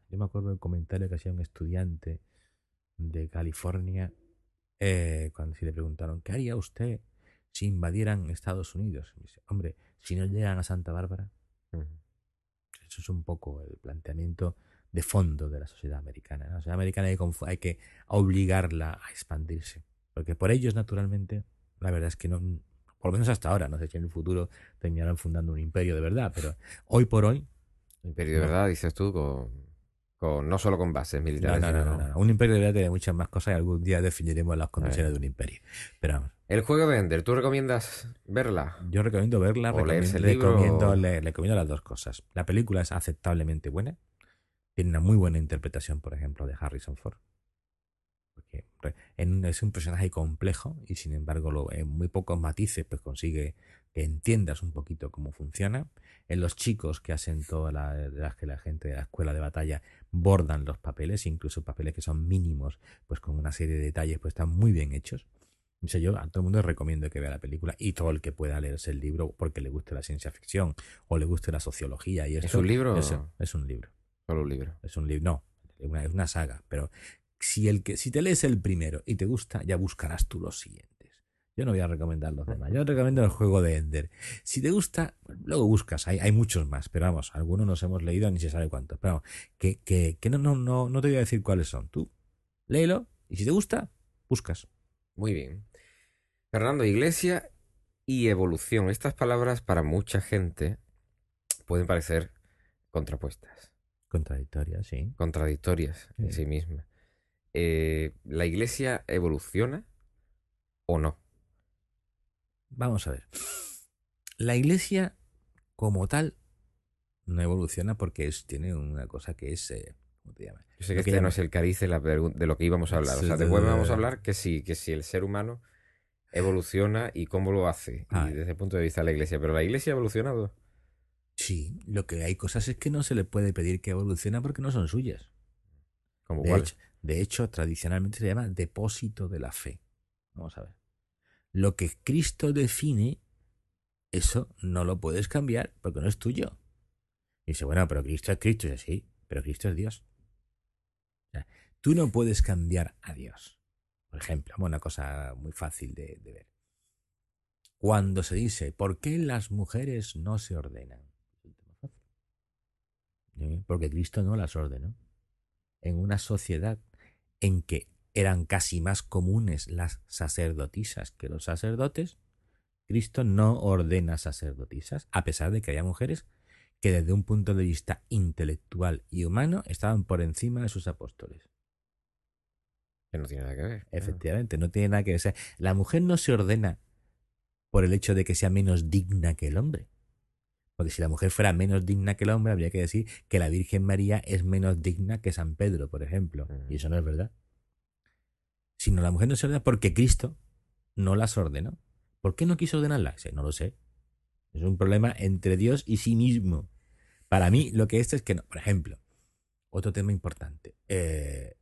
yo me acuerdo del comentario que hacía un estudiante de California eh, cuando se le preguntaron, ¿qué haría usted si invadieran Estados Unidos? dice, hombre, si no llegan a Santa Bárbara. Eso es un poco el planteamiento de fondo de la sociedad americana. La sociedad americana hay que, hay que obligarla a expandirse. Porque por ellos, naturalmente, la verdad es que no, por lo menos hasta ahora, no sé si en el futuro terminarán fundando un imperio de verdad, pero hoy por hoy... Imperio de verdad, dices tú, con, no solo con bases militares. No, no, no, Un imperio de verdad tiene muchas más cosas y algún día definiremos las condiciones de un imperio. Pero El juego de Ender, ¿tú recomiendas verla? Yo recomiendo verla, recomiendo, le, recomiendo las dos cosas. La película es aceptablemente buena, tiene una muy buena interpretación, por ejemplo, de Harrison Ford es un personaje complejo y sin embargo en muy pocos matices pues consigue que entiendas un poquito cómo funciona. En los chicos que hacen toda la, que la gente de la escuela de batalla bordan los papeles, incluso papeles que son mínimos, pues con una serie de detalles pues están muy bien hechos. yo a todo el mundo recomiendo que vea la película y todo el que pueda leerse el libro porque le guste la ciencia ficción o le guste la sociología y ¿Es un libro? Es, un libro. Solo un libro. Es un libro. No, es una saga, pero si, el que, si te lees el primero y te gusta, ya buscarás tú los siguientes. Yo no voy a recomendar los demás. Yo recomiendo el juego de Ender. Si te gusta, luego buscas. Hay, hay muchos más, pero vamos, algunos nos hemos leído ni se sabe cuántos. Pero vamos, que, que, que no, no, no, no te voy a decir cuáles son. Tú léelo y si te gusta, buscas. Muy bien. Fernando, iglesia y evolución. Estas palabras para mucha gente pueden parecer contrapuestas. Contradictorias, sí. Contradictorias en sí mismas. Eh, ¿la iglesia evoluciona o no? Vamos a ver. La iglesia como tal no evoluciona porque es, tiene una cosa que es... Eh, ¿cómo te llamas? Yo sé que, este no es el cariz de, de lo que íbamos a hablar. O sea, después vamos a hablar que sí, que si el ser humano evoluciona y cómo lo hace. y desde el punto de vista de la iglesia. Pero la iglesia ha evolucionado. Sí, lo que hay cosas es que no se le puede pedir que evolucione porque no son suyas. ¿Como cuál? De hecho, tradicionalmente se llama depósito de la fe. Vamos a ver. Lo que Cristo define, eso no lo puedes cambiar porque no es tuyo. Y dice, bueno, pero Cristo es Cristo. Y sí, pero Cristo es Dios. tú no puedes cambiar a Dios. Por ejemplo, una cosa muy fácil de ver. Cuando se dice, ¿por qué las mujeres no se ordenan? Porque Cristo no las ordenó. En una sociedad en que eran casi más comunes las sacerdotisas que los sacerdotes, Cristo no ordena sacerdotisas, a pesar de que haya mujeres que desde un punto de vista intelectual y humano estaban por encima de sus apóstoles. Que no tiene nada que ver. Efectivamente, no tiene nada que ver. la mujer no se ordena por el hecho de que sea menos digna que el hombre. Si la mujer fuera menos digna que el hombre, habría que decir que la Virgen María es menos digna que San Pedro, por ejemplo. Y eso no es verdad. Sino la mujer no se ordena porque Cristo no las ordenó. ¿Por qué no quiso ordenarlas? No lo sé. Es un problema entre Dios y sí mismo. Para mí, lo que esto es que no. Por ejemplo, otro tema importante. Eh,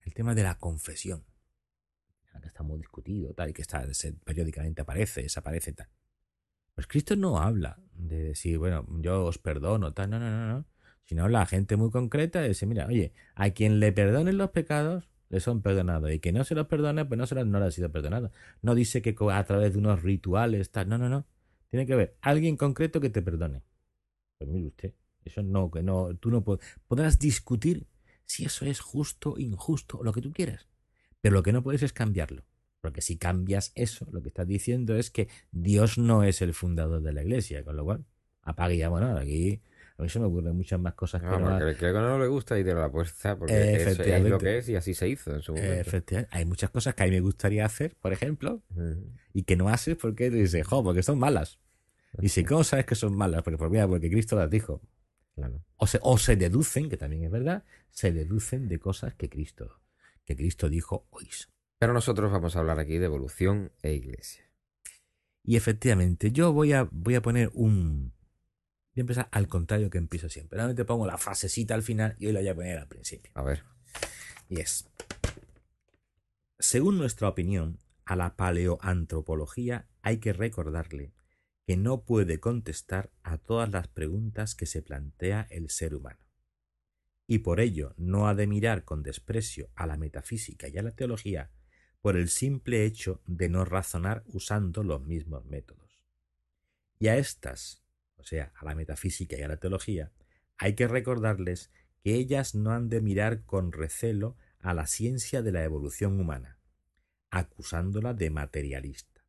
el tema de la confesión. Que está muy discutido, tal, y que está, periódicamente aparece, desaparece, tal. Pues Cristo no habla de decir, bueno, yo os perdono, tal, no, no, no, no. Sino habla a gente muy concreta de decir, mira, oye, a quien le perdonen los pecados, le son perdonados. Y que no se los perdone, pues no se los, no le ha sido perdonado. No dice que a través de unos rituales, tal, no, no, no. Tiene que haber alguien concreto que te perdone. Pues mire usted, eso no, que no, tú no podrás discutir si eso es justo, injusto, lo que tú quieras. Pero lo que no puedes es cambiarlo. Porque si cambias eso, lo que estás diciendo es que Dios no es el fundador de la iglesia, con lo cual, apague ya, bueno, aquí a mí se me ocurren muchas más cosas no, que no. Creo que no le gusta y te la puesta porque es, es, lo que es y así se hizo en su momento. Efectivamente. Hay muchas cosas que a mí me gustaría hacer, por ejemplo, y que no haces porque dices, jo, porque son malas. Y si, ¿cómo sabes que son malas? Pues, pues mira, porque Cristo las dijo. Claro. O, se, o se deducen, que también es verdad, se deducen de cosas que Cristo, que Cristo dijo o hizo. Pero nosotros vamos a hablar aquí de evolución e iglesia. Y efectivamente, yo voy a, voy a poner un... Voy a empezar al contrario que empiezo siempre. Realmente pongo la frasecita al final y hoy la voy a poner al principio. A ver. Y es... Según nuestra opinión, a la paleoantropología hay que recordarle que no puede contestar a todas las preguntas que se plantea el ser humano. Y por ello no ha de mirar con desprecio a la metafísica y a la teología por el simple hecho de no razonar usando los mismos métodos. Y a estas, o sea, a la metafísica y a la teología, hay que recordarles que ellas no han de mirar con recelo a la ciencia de la evolución humana, acusándola de materialista.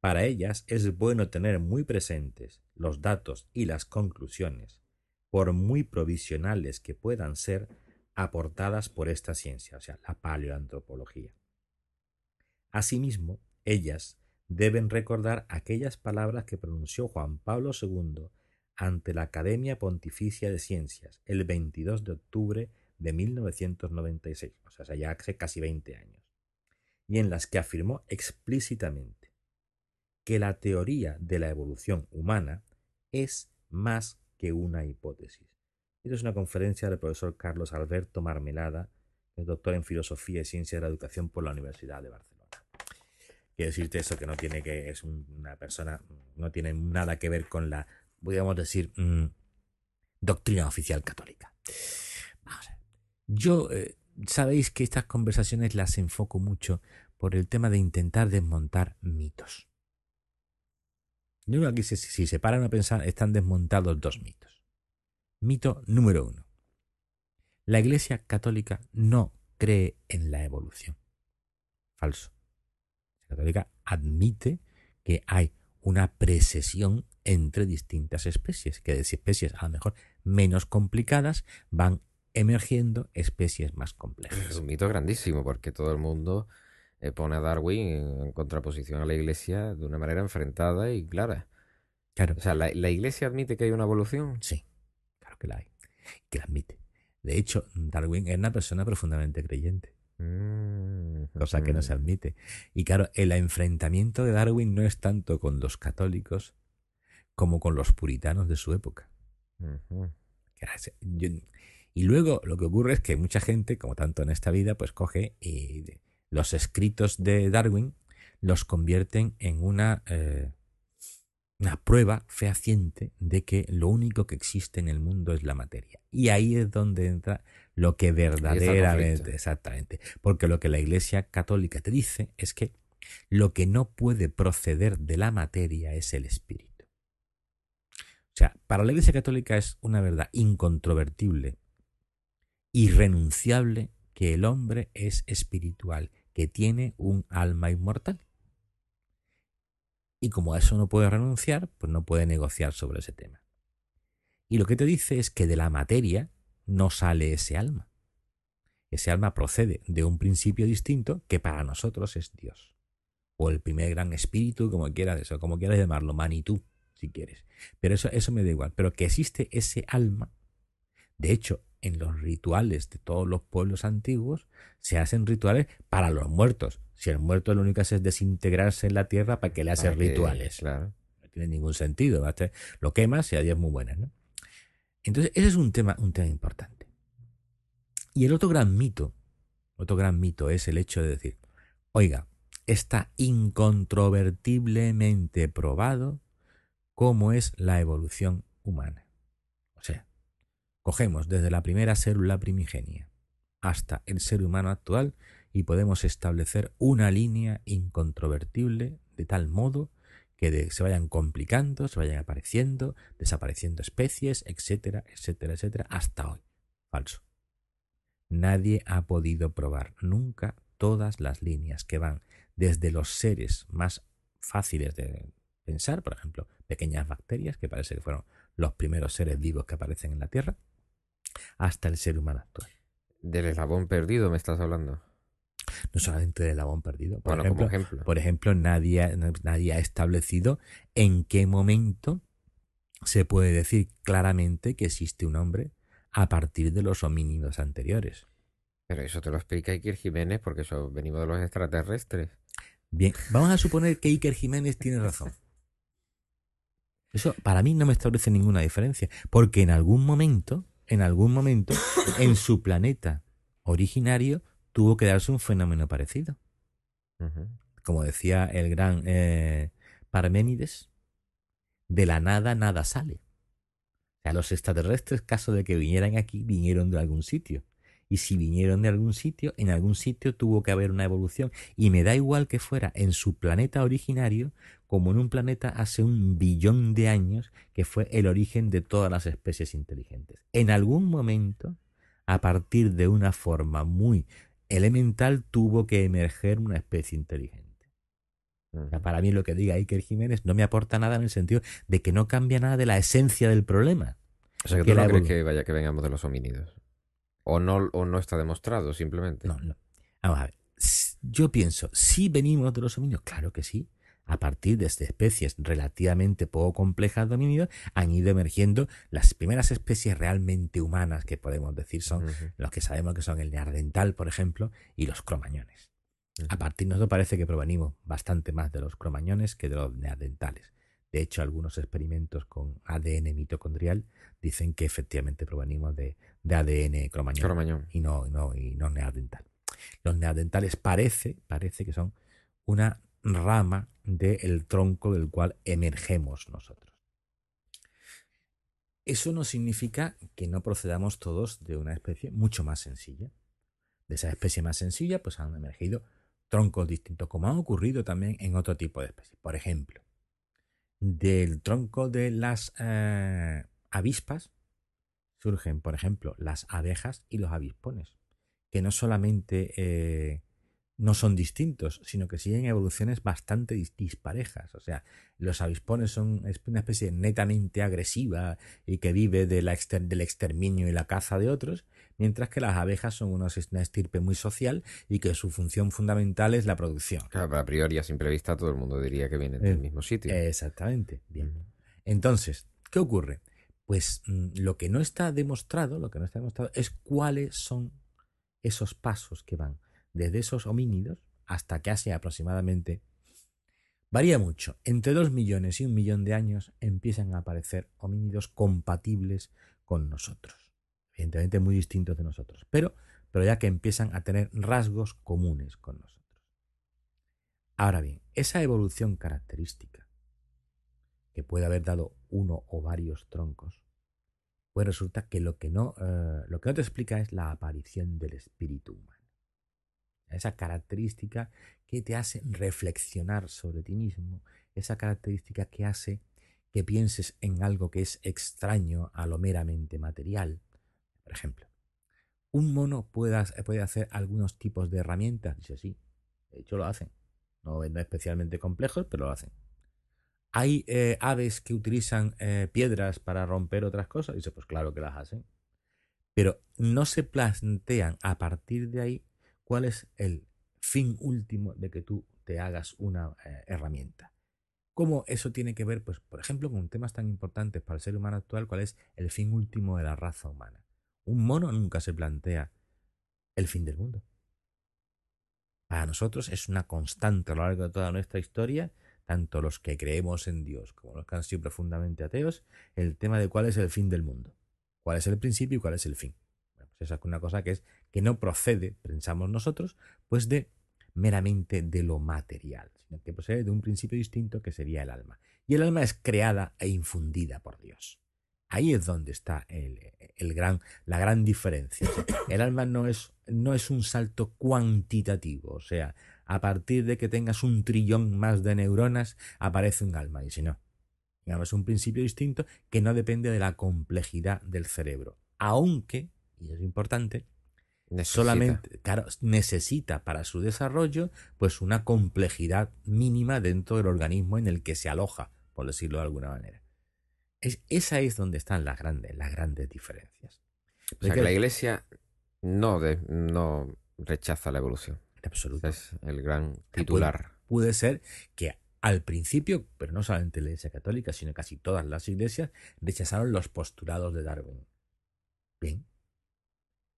Para ellas es bueno tener muy presentes los datos y las conclusiones, por muy provisionales que puedan ser, aportadas por esta ciencia, o sea, la paleoantropología. Asimismo, ellas deben recordar aquellas palabras que pronunció Juan Pablo II ante la Academia Pontificia de Ciencias el 22 de octubre de 1996, o sea, ya hace casi 20 años, y en las que afirmó explícitamente que la teoría de la evolución humana es más que una hipótesis. Esta es una conferencia del profesor Carlos Alberto Marmelada, doctor en Filosofía y Ciencia de la Educación por la Universidad de Barcelona. Quiero decirte eso, que no tiene que, es una persona, no tiene nada que ver con la, podríamos decir, mm, doctrina oficial católica. Vamos a ver. Yo, eh, sabéis que estas conversaciones las enfoco mucho por el tema de intentar desmontar mitos. Yo creo que aquí, si se paran a pensar, están desmontados dos mitos. Mito número uno. La Iglesia Católica no cree en la evolución. Falso. Católica admite que hay una precesión entre distintas especies, que de especies a lo mejor menos complicadas van emergiendo especies más complejas. Es un mito grandísimo porque todo el mundo eh, pone a Darwin en contraposición a la Iglesia de una manera enfrentada y clara. Claro. O sea, ¿la, Iglesia admite que hay una evolución? Sí, claro que la hay. Que la admite. De hecho, Darwin es una persona profundamente creyente. Mm, cosa que no se admite. Y claro, el enfrentamiento de Darwin no es tanto con los católicos como con los puritanos de su época. y luego lo que ocurre es que mucha gente, como tanto en esta vida, pues coge y los escritos de Darwin los convierten en una eh, una prueba fehaciente de que lo único que existe en el mundo es la materia. Y ahí es donde entra lo que verdaderamente, exactamente, porque lo que la Iglesia Católica te dice es que lo que no puede proceder de la materia es el espíritu. O sea, para la Iglesia Católica es una verdad incontrovertible, irrenunciable, que el hombre es espiritual, que tiene un alma inmortal. Y como a eso no puede renunciar, pues no puede negociar sobre ese tema. Y lo que te dice es que de la materia no sale ese alma. Ese alma procede de un principio distinto que para nosotros es Dios. O el primer gran espíritu, como quieras, o como quieras llamarlo, manitú, si quieres. Pero eso, eso me da igual. Pero que existe ese alma. De hecho, en los rituales de todos los pueblos antiguos, se hacen rituales para los muertos. Si el muerto lo único que hace es desintegrarse en la tierra, ¿para qué le haces rituales? Claro. No tiene ningún sentido. Lo quemas y a es muy buenas, ¿no? Entonces, ese es un tema, un tema importante. Y el otro gran mito, otro gran mito es el hecho de decir, oiga, está incontrovertiblemente probado cómo es la evolución humana. Cogemos desde la primera célula primigenia hasta el ser humano actual y podemos establecer una línea incontrovertible de tal modo que se vayan complicando, se vayan apareciendo, desapareciendo especies, etcétera, etcétera, etcétera, hasta hoy. Falso. Nadie ha podido probar nunca todas las líneas que van desde los seres más fáciles de pensar, por ejemplo, pequeñas bacterias, que parece que fueron los primeros seres vivos que aparecen en la Tierra, hasta el ser humano actual. ¿Del eslabón perdido me estás hablando? no solamente del Labón perdido. Por, ejemplo, por ejemplo nadie, nadie ha establecido en qué momento se puede decir claramente que existe un hombre a partir de los homínidos anteriores. Pero eso te lo explica Iker Jiménez porque eso venimos de los extraterrestres. Bien, vamos a suponer que Iker Jiménez tiene razón. Eso para mí no me establece ninguna diferencia, porque en algún momento, en algún momento, en su planeta originario tuvo que darse un fenómeno parecido. Como decía el gran eh, Parménides, de la nada nada sale. O sea, los extraterrestres, caso de que vinieran aquí, vinieron de algún sitio. Y si vinieron de algún sitio, en algún sitio tuvo que haber una evolución. Y me da igual que fuera en su planeta originario, como en un planeta hace un billón de años, que fue el origen de todas las especies inteligentes. En algún momento, a partir de una forma muy elemental tuvo que emerger una especie inteligente. para mí lo que diga Iker Jiménez no me aporta nada en el sentido de que no cambia nada de la esencia del problema. O sea, que tú no crees que vaya que vengamos de los homínidos. O no, o no está demostrado, simplemente. No, no. Vamos a ver. Yo pienso, si venimos de los homínidos, claro que sí a partir de especies relativamente poco complejas de homínidos, han ido emergiendo las primeras especies realmente humanas que podemos decir son los que sabemos que son el neardental, por ejemplo, y los cromañones. A partir de nosotros parece que provenimos bastante más de los cromañones que de los neardentales. De hecho, algunos experimentos con ADN mitocondrial dicen que efectivamente provenimos de, ADN cromañón, Y, no, no, y no neardental. Los neardentales parece, parece que son una rama del tronco del cual emergemos nosotros. Eso no significa que no procedamos todos de una especie mucho más sencilla. De esa especie más sencilla, pues han emergido troncos distintos, como ha ocurrido también en otro tipo de especies. Por ejemplo, del tronco de las eh, avispas surgen, por ejemplo, las abejas y los avispones, que no solamente eh, no son distintos, sino que siguen evoluciones bastante disparejas. O sea, los avispones son una especie netamente agresiva y que vive de la del exterminio y la caza de otros, mientras que las abejas son una estirpe muy social y que su función fundamental es la producción. Claro, a priori a simple vista todo el mundo diría que vienen del eh, mismo sitio. Exactamente. Bien. Entonces, ¿qué ocurre? Pues mm, lo que no está demostrado, lo que no está demostrado es cuáles son esos pasos que van desde esos homínidos hasta hace aproximadamente varía mucho. Entre dos millones y un millón de años empiezan a aparecer homínidos compatibles con nosotros. Evidentemente muy distintos de nosotros, pero, pero ya que empiezan a tener rasgos comunes con nosotros. Ahora bien, esa evolución característica que puede haber dado uno o varios troncos, pues resulta que lo que no, eh, lo que no te explica es la aparición del espíritu humano esa característica que te hace reflexionar sobre ti mismo, esa característica que hace que pienses en algo que es extraño a lo meramente material. Por ejemplo, un mono puede, hacer algunos tipos de herramientas, dice sí, de hecho lo hacen. No, es especialmente complejos, pero lo hacen. Hay eh, aves que utilizan eh, piedras para romper otras cosas, dice pues claro que las hacen. Pero no se plantean a partir de ahí cuál es el fin último de que tú te hagas una eh, herramienta. ¿Cómo eso tiene que ver, pues, por ejemplo, con temas tan importantes para el ser humano actual, cuál es el fin último de la raza humana? Un mono nunca se plantea el fin del mundo. Para nosotros es una constante a lo largo de toda nuestra historia, tanto los que creemos en Dios como los que han sido profundamente ateos, el tema de cuál es el fin del mundo, cuál es el principio y cuál es el fin. Pues esa es una cosa que es que no procede, pensamos nosotros, pues de meramente de lo material, sino que procede de un principio distinto que sería el alma. Y el alma es creada e infundida por Dios. Ahí es donde está el, gran, la gran diferencia. El alma no es, no es un salto cuantitativo, o sea, a partir de que tengas un trillón más de neuronas, aparece un alma, y si no. Es un principio distinto que no depende de la complejidad del cerebro. Aunque, y es importante, solamente claro, necesita para su desarrollo pues una complejidad mínima dentro del organismo en el que se aloja, por decirlo de alguna manera. Es, esa es donde están las grandes, las grandes diferencias. O sea, que la Iglesia no, no rechaza la evolución. En absoluto. Es el gran titular. Puede, ser que al principio, pero no solamente la Iglesia Católica, sino casi todas las iglesias, rechazaron los postulados de Darwin. Bien.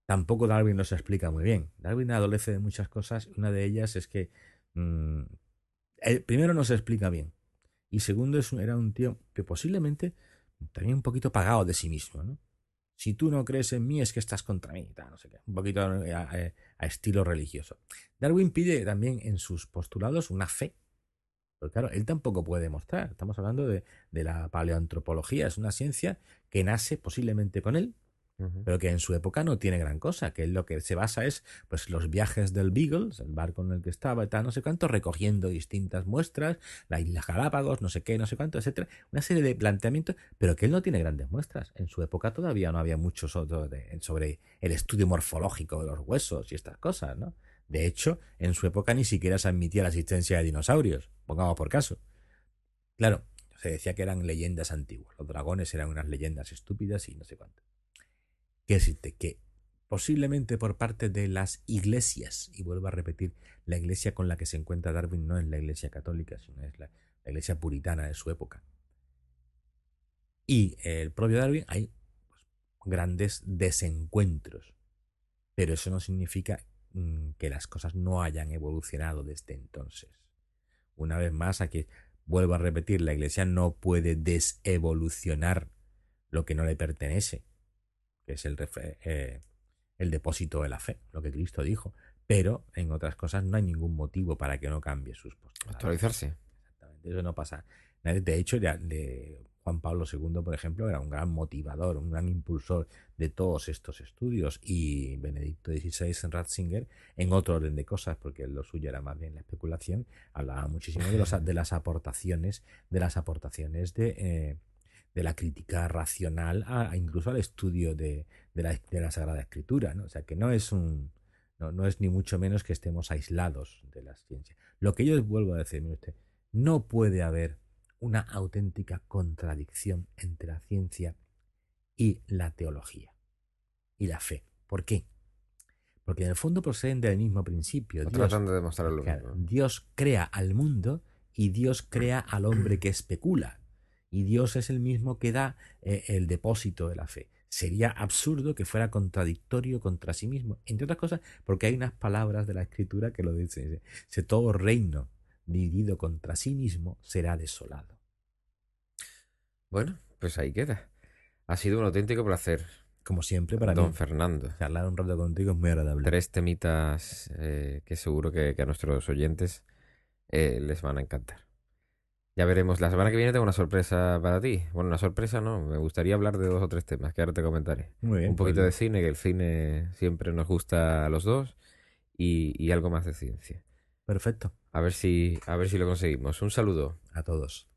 Tampoco Darwin no se explica muy bien. Darwin adolece de muchas cosas. Una de ellas es que mm, primero no se explica bien. Y segundo, es, era un tío que posiblemente también un poquito pagado de sí mismo, ¿no? Si tú no crees en mí es que estás contra mí, no sé qué, un poquito eh, a, estilo religioso. Darwin pide también en sus postulados una fe, porque claro, él tampoco puede demostrar. Estamos hablando de, de la paleoantropología, es una ciencia que nace posiblemente con él, pero que en su época no tiene gran cosa, que lo que se basa es pues los viajes del Beagle, el barco en el que estaba tal, no sé cuánto, recogiendo distintas muestras, la isla Galápagos, no sé qué, no sé cuánto, etcétera, una serie de planteamientos, pero que él no tiene grandes muestras. En su época todavía no había mucho sobre, sobre el estudio morfológico de los huesos y estas cosas, ¿no? De hecho, en su época ni siquiera se admitía la existencia de dinosaurios, pongamos por caso. Claro, se decía que eran leyendas antiguas. Los dragones eran unas leyendas estúpidas y no sé cuánto. ¿Qué decirte? Que posiblemente por parte de las iglesias, y vuelvo a repetir, la iglesia con la que se encuentra Darwin no es la iglesia católica, sino es la, iglesia puritana de su época. Y el propio Darwin hay pues, grandes desencuentros, pero eso no significa mm, que las cosas no hayan evolucionado desde entonces. Una vez más, aquí vuelvo a repetir, la iglesia no puede desevolucionar lo que no le pertenece que es el, eh, el depósito de la fe, lo que Cristo dijo. Pero en otras cosas no hay ningún motivo para que no cambie sus posturas. Actualizarse. Exactamente, eso no pasa. De hecho, de Juan Pablo II, por ejemplo, era un gran motivador, un gran impulsor de todos estos estudios y Benedicto XVI en Ratzinger, en otro orden de cosas, porque lo suyo era más bien la especulación, hablaba muchísimo de, los, de las aportaciones, de las aportaciones de, eh, de la crítica racional a, incluso al estudio de, la, de, la, Sagrada Escritura, ¿no? O sea que no es un no, no, es ni mucho menos que estemos aislados de la ciencia. Lo que yo vuelvo a decir, usted, no puede haber una auténtica contradicción entre la ciencia y la teología y la fe. ¿Por qué? Porque en el fondo proceden del mismo principio. Dios, de demostrar lo mismo. Dios crea al mundo y Dios crea al hombre que especula y Dios es el mismo que da eh, el depósito de la fe. Sería absurdo que fuera contradictorio contra sí mismo, entre otras cosas porque hay unas palabras de la escritura que lo dicen. Dice, todo reino dividido contra sí mismo será desolado. Bueno, pues ahí queda. Ha sido un auténtico placer. Como siempre, para Don Fernando. Charlar un rato contigo es muy agradable. Tres temitas eh, que seguro que, a nuestros oyentes eh, les van a encantar. Ya veremos. La semana que viene tengo una sorpresa para ti. Bueno, una sorpresa no. Me gustaría hablar de dos o tres temas que ahora te comentaré. Muy bien. Un poquito pues de cine, que el cine siempre nos gusta a los dos. Y, y algo más de ciencia. Perfecto. A ver si, a ver si lo conseguimos. Un saludo. A todos.